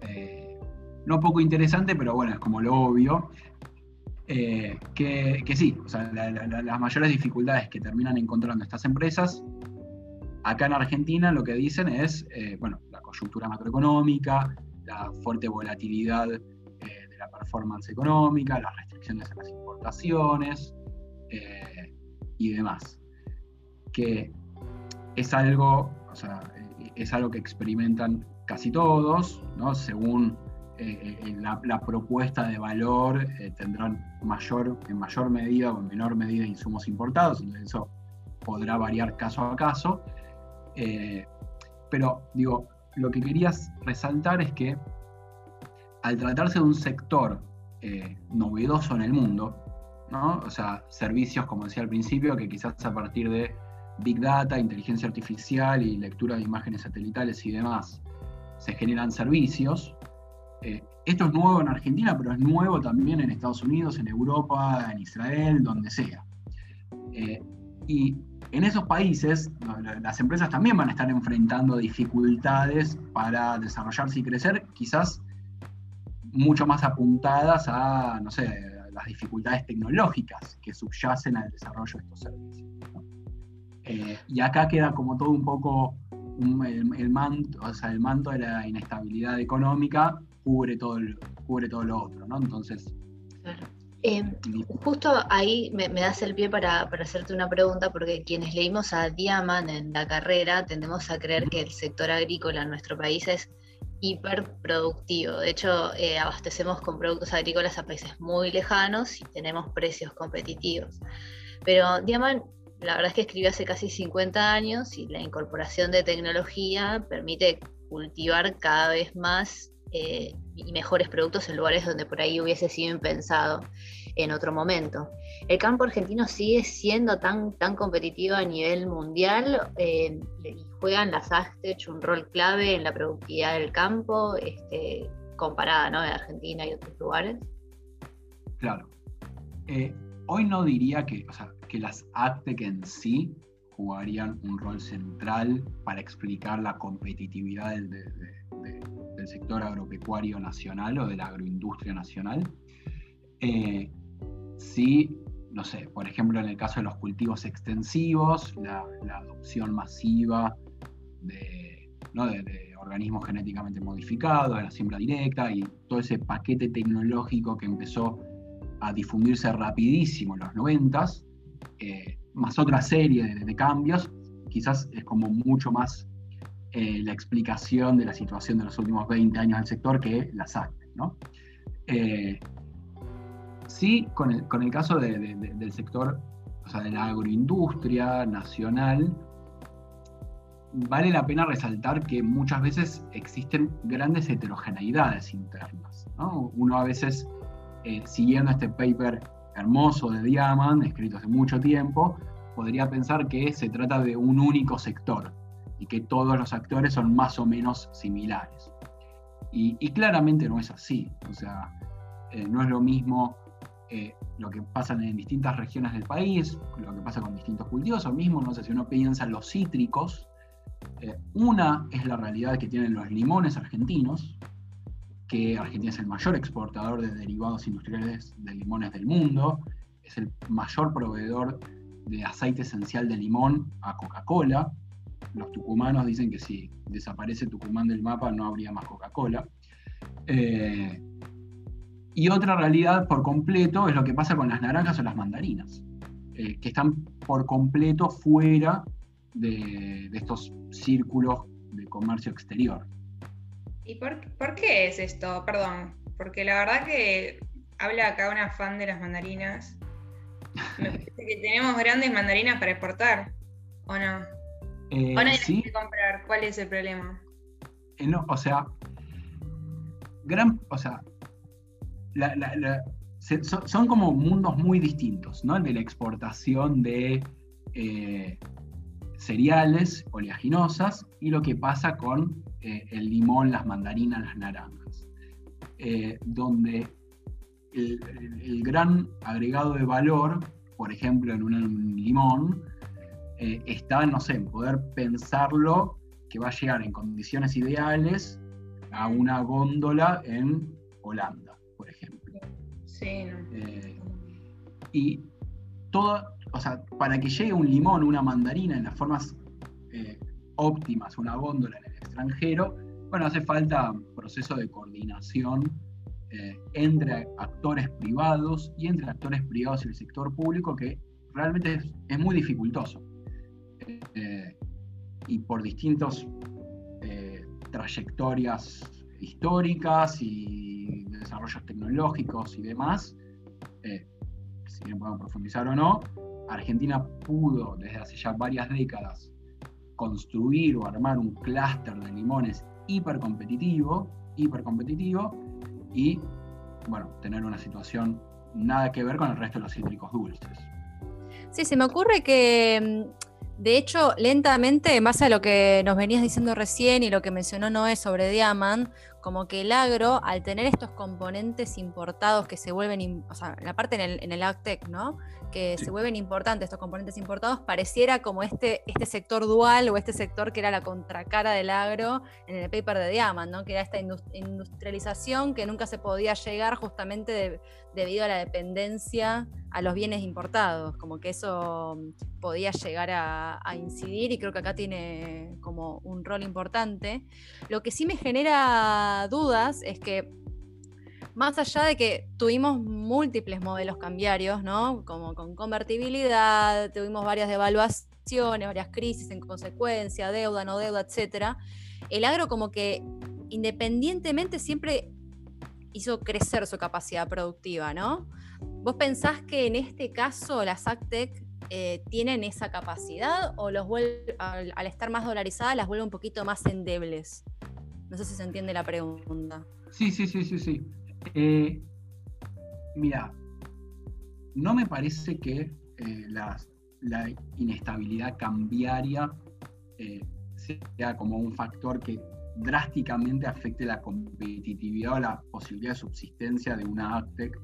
eh, no poco interesante, pero bueno, es como lo obvio, Eh, que, sí, o sea, las mayores dificultades que terminan encontrando estas empresas, acá en Argentina lo que dicen es, eh, bueno, la coyuntura macroeconómica, la fuerte volatilidad eh, de la performance económica, las restricciones a las importaciones y demás. Que es algo, o sea, es algo que experimentan casi todos, ¿no? Según eh, eh, la, propuesta de valor eh, tendrán mayor, en mayor medida o en menor medida insumos importados, entonces eso podrá variar caso a caso. pero digo, lo que querías resaltar es que al tratarse de un sector novedoso en el mundo, ¿no? o sea, servicios, como decía al principio, que quizás a partir de Big Data, inteligencia artificial y lectura de imágenes satelitales y demás, se generan servicios, eh, esto es nuevo en Argentina, pero es nuevo también en Estados Unidos, en Europa, en Israel, donde sea. Eh, y en esos países las empresas también van a estar enfrentando dificultades para desarrollarse y crecer, quizás mucho más apuntadas a, no sé, las dificultades tecnológicas que subyacen al desarrollo de estos servicios. Eh, y acá queda como todo un poco el, manto, o sea, el manto de la inestabilidad económica cubre todo, cubre todo lo otro, ¿no? Entonces... Em, justo ahí me, das el pie para, hacerte una pregunta, porque quienes leímos a Diaman en la carrera tendemos a creer que el sector agrícola en nuestro país es hiperproductivo. De hecho, eh, abastecemos con productos agrícolas a países muy lejanos y tenemos precios competitivos. Pero Diaman, la verdad es que escribió hace casi 50 años y la incorporación de tecnología permite cultivar cada vez más eh, y mejores productos en lugares donde por ahí hubiese sido impensado en otro momento. ¿El campo argentino sigue siendo tan, tan competitivo a nivel mundial? Eh, ¿Juegan las Astech un rol clave en la productividad del campo este, comparada ¿no? de Argentina y otros lugares? Claro. Eh, hoy no diría que, que las Astec en sí jugarían un rol central para explicar la competitividad del, del sector agropecuario nacional o de la agroindustria nacional. Eh, no sé, por ejemplo, en el caso de los cultivos extensivos, la, adopción masiva de, organismos genéticamente modificados, de la siembra directa y todo ese paquete tecnológico que empezó a difundirse rapidísimo en los 90, eh, más otra serie de, cambios, quizás es como mucho más eh, la explicación de la situación de los últimos 20 años del sector que las actas. ¿no? Eh, sí, con el, con el caso del sector, o sea, de la agroindustria nacional, vale la pena resaltar que muchas veces existen grandes heterogeneidades internas. ¿no? Uno a veces, eh, siguiendo este paper hermoso de Diamond, escrito hace mucho tiempo, podría pensar que se trata de un único sector, y que todos los actores son más o menos similares. Y, claramente no es así, o sea, eh, no es lo mismo eh, lo que pasa en distintas regiones del país, lo que pasa con distintos cultivos, o mismo, no sé, si uno piensa en los cítricos, eh, una es la realidad que tienen los limones argentinos, que Argentina es el mayor exportador de derivados industriales de limones del mundo, es el mayor proveedor de aceite esencial de limón a Coca-Cola, los tucumanos dicen que si desaparece Tucumán del mapa no habría más Coca-Cola. Eh, y otra realidad por completo es lo que pasa con las naranjas o las mandarinas, eh, que están por completo fuera de, estos círculos de comercio exterior. ¿Y por, por, qué es esto? Perdón, porque la verdad que habla acá una fan de las mandarinas. Me parece que tenemos grandes mandarinas para exportar, ¿o no? Eh, que comprar, ¿cuál es el problema? Eh, no, o sea, gran, o sea, son, como mundos muy distintos, ¿no? El de la exportación de eh, cereales oleaginosas y lo que pasa con eh, el limón, las mandarinas, las naranjas, donde el, gran agregado de valor, por ejemplo, en un limón, eh, está, no sé, en poder pensarlo que va a llegar en condiciones ideales a una góndola en Holanda, por ejemplo. Sí, eh, y todo, o sea, para que llegue un limón, una mandarina en las formas eh, óptimas, una góndola en el extranjero, bueno, hace falta un proceso de coordinación eh, entre actores privados y entre actores privados y el sector público que realmente es, muy dificultoso. Eh, y por distintas trayectorias históricas y desarrollos tecnológicos y demás, si bien podemos profundizar o no, Argentina pudo desde hace ya varias décadas construir o armar un clúster de limones hipercompetitivo, hipercompetitivo y bueno, tener una situación nada que ver con el resto de los cítricos dulces. Sí, se me ocurre que mm, de hecho, lentamente, en base a lo que nos venías diciendo recién y lo que mencionó Noé sobre Diamond, como que el agro, al tener estos componentes importados que se vuelven, o sea, la parte en el, en el AgTech, ¿no? Que se vuelven importantes, estos componentes importados, pareciera como este, este sector dual o este sector que era la contracara del agro en el paper de Diamond, ¿no? Que era esta industrialización que nunca se podía llegar justamente debido a la dependencia a los bienes importados, como que eso mm, podía llegar a, a incidir y creo que acá tiene como un rol importante. Lo que sí me genera dudas es que más allá de que tuvimos múltiples modelos cambiarios, ¿no? Como con convertibilidad, tuvimos varias devaluaciones, varias crisis en consecuencia, deuda, no deuda, etcétera, el agro como que independientemente siempre hizo crecer su capacidad productiva, ¿no? ¿Vos pensás que en este caso las ACTEC eh, tienen esa capacidad o los al, al, estar más dolarizadas las vuelve un poquito más endebles? No sé si se entiende la pregunta. Sí, sí, sí, sí, sí. Eh, mira, no me parece que eh, la, inestabilidad cambiaria eh, sea como un factor que drásticamente afecte la competitividad o la posibilidad de subsistencia de una ACTEC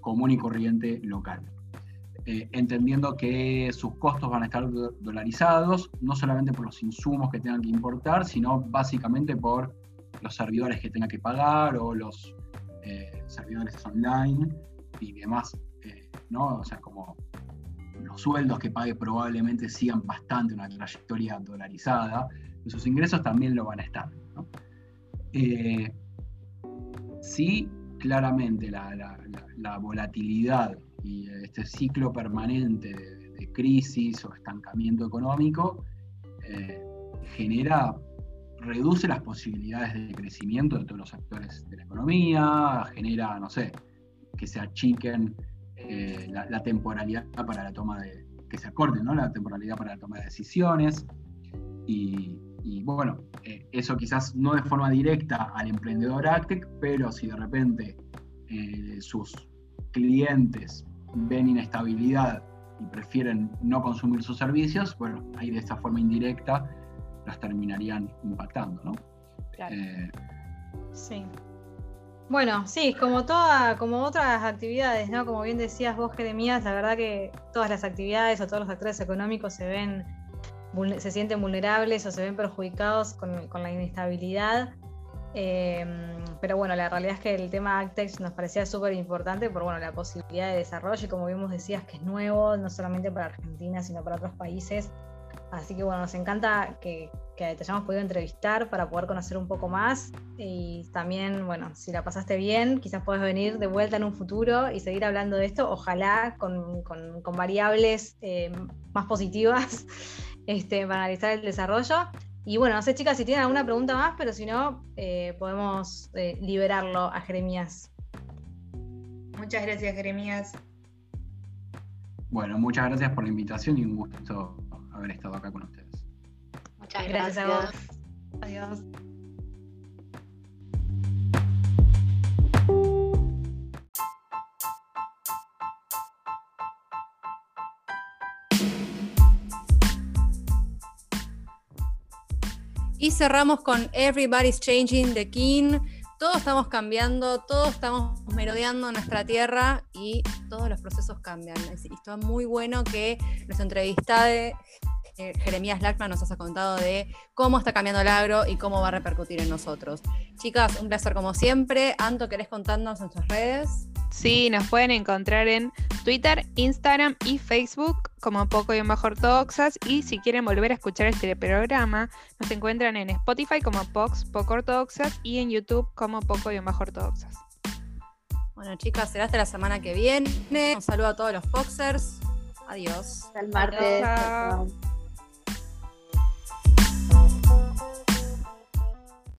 común y corriente local. Eh, entendiendo que sus costos van a estar dolarizados, no solamente por los insumos que tengan que importar, sino básicamente por los servidores que tengan que pagar o los eh, servidores online y demás, eh, ¿no? O sea, como los sueldos que pague probablemente sigan bastante una trayectoria dolarizada, sus ingresos también lo van a estar, ¿no? sí, claramente la volatilidad y este ciclo permanente de, crisis o estancamiento económico eh, genera, reduce las posibilidades de crecimiento de todos los actores de la economía, genera, no sé, que se achiquen eh, la, temporalidad para la toma de, que se acorte, ¿no? La temporalidad para la toma de decisiones. Y, bueno, eh, eso quizás no de forma directa al emprendedor Actec, pero si de repente sus clientes ven inestabilidad y prefieren no consumir sus servicios, bueno, ahí de esta forma indirecta las terminarían impactando, ¿no? Claro. Eh, sí. Bueno, sí, como toda, como otras actividades, ¿no? Como bien decías vos, Jeremías, la verdad que todas las actividades o todos los actores económicos se ven, se sienten vulnerables o se ven perjudicados con, con la inestabilidad Em, pero bueno, la realidad es que el tema Actex nos parecía súper importante por bueno, la posibilidad de desarrollo y como vimos decías que es nuevo, no solamente para Argentina, sino para otros países. Así que bueno, nos encanta que, te hayamos podido entrevistar para poder conocer un poco más y también, bueno, si la pasaste bien, quizás puedes venir de vuelta en un futuro y seguir hablando de esto, ojalá con, variables eh, más positivas este, para analizar el desarrollo. Y bueno, no sé, chicas, si tienen alguna pregunta más, pero si no, eh, podemos eh, liberarlo a Jeremías. Muchas gracias, Jeremías. Bueno, muchas gracias por la invitación y un gusto haber estado acá con ustedes. Muchas gracias, gracias a vos. Adiós. Cerramos con Everybody's Changing the King. Todos estamos cambiando, todos estamos merodeando nuestra tierra y todos los procesos cambian. Y está muy bueno que nuestra entrevista de eh, Jeremías Lackman nos haya contado de cómo está cambiando el agro y cómo va a repercutir en nosotros. Chicas, un placer como siempre. Anto, ¿querés contarnos en tus redes? Sí, nos pueden encontrar en Twitter, Instagram y Facebook como Poco y Bajo Ortodoxas. Y si quieren volver a escuchar este programa, nos encuentran en Spotify como Pox Poco Ortodoxas y en YouTube como Poco y Bajo Ortodoxas. Bueno, chicas, será hasta la semana que viene. Un saludo a todos los Foxers. Adiós. Hasta el martes. Chao.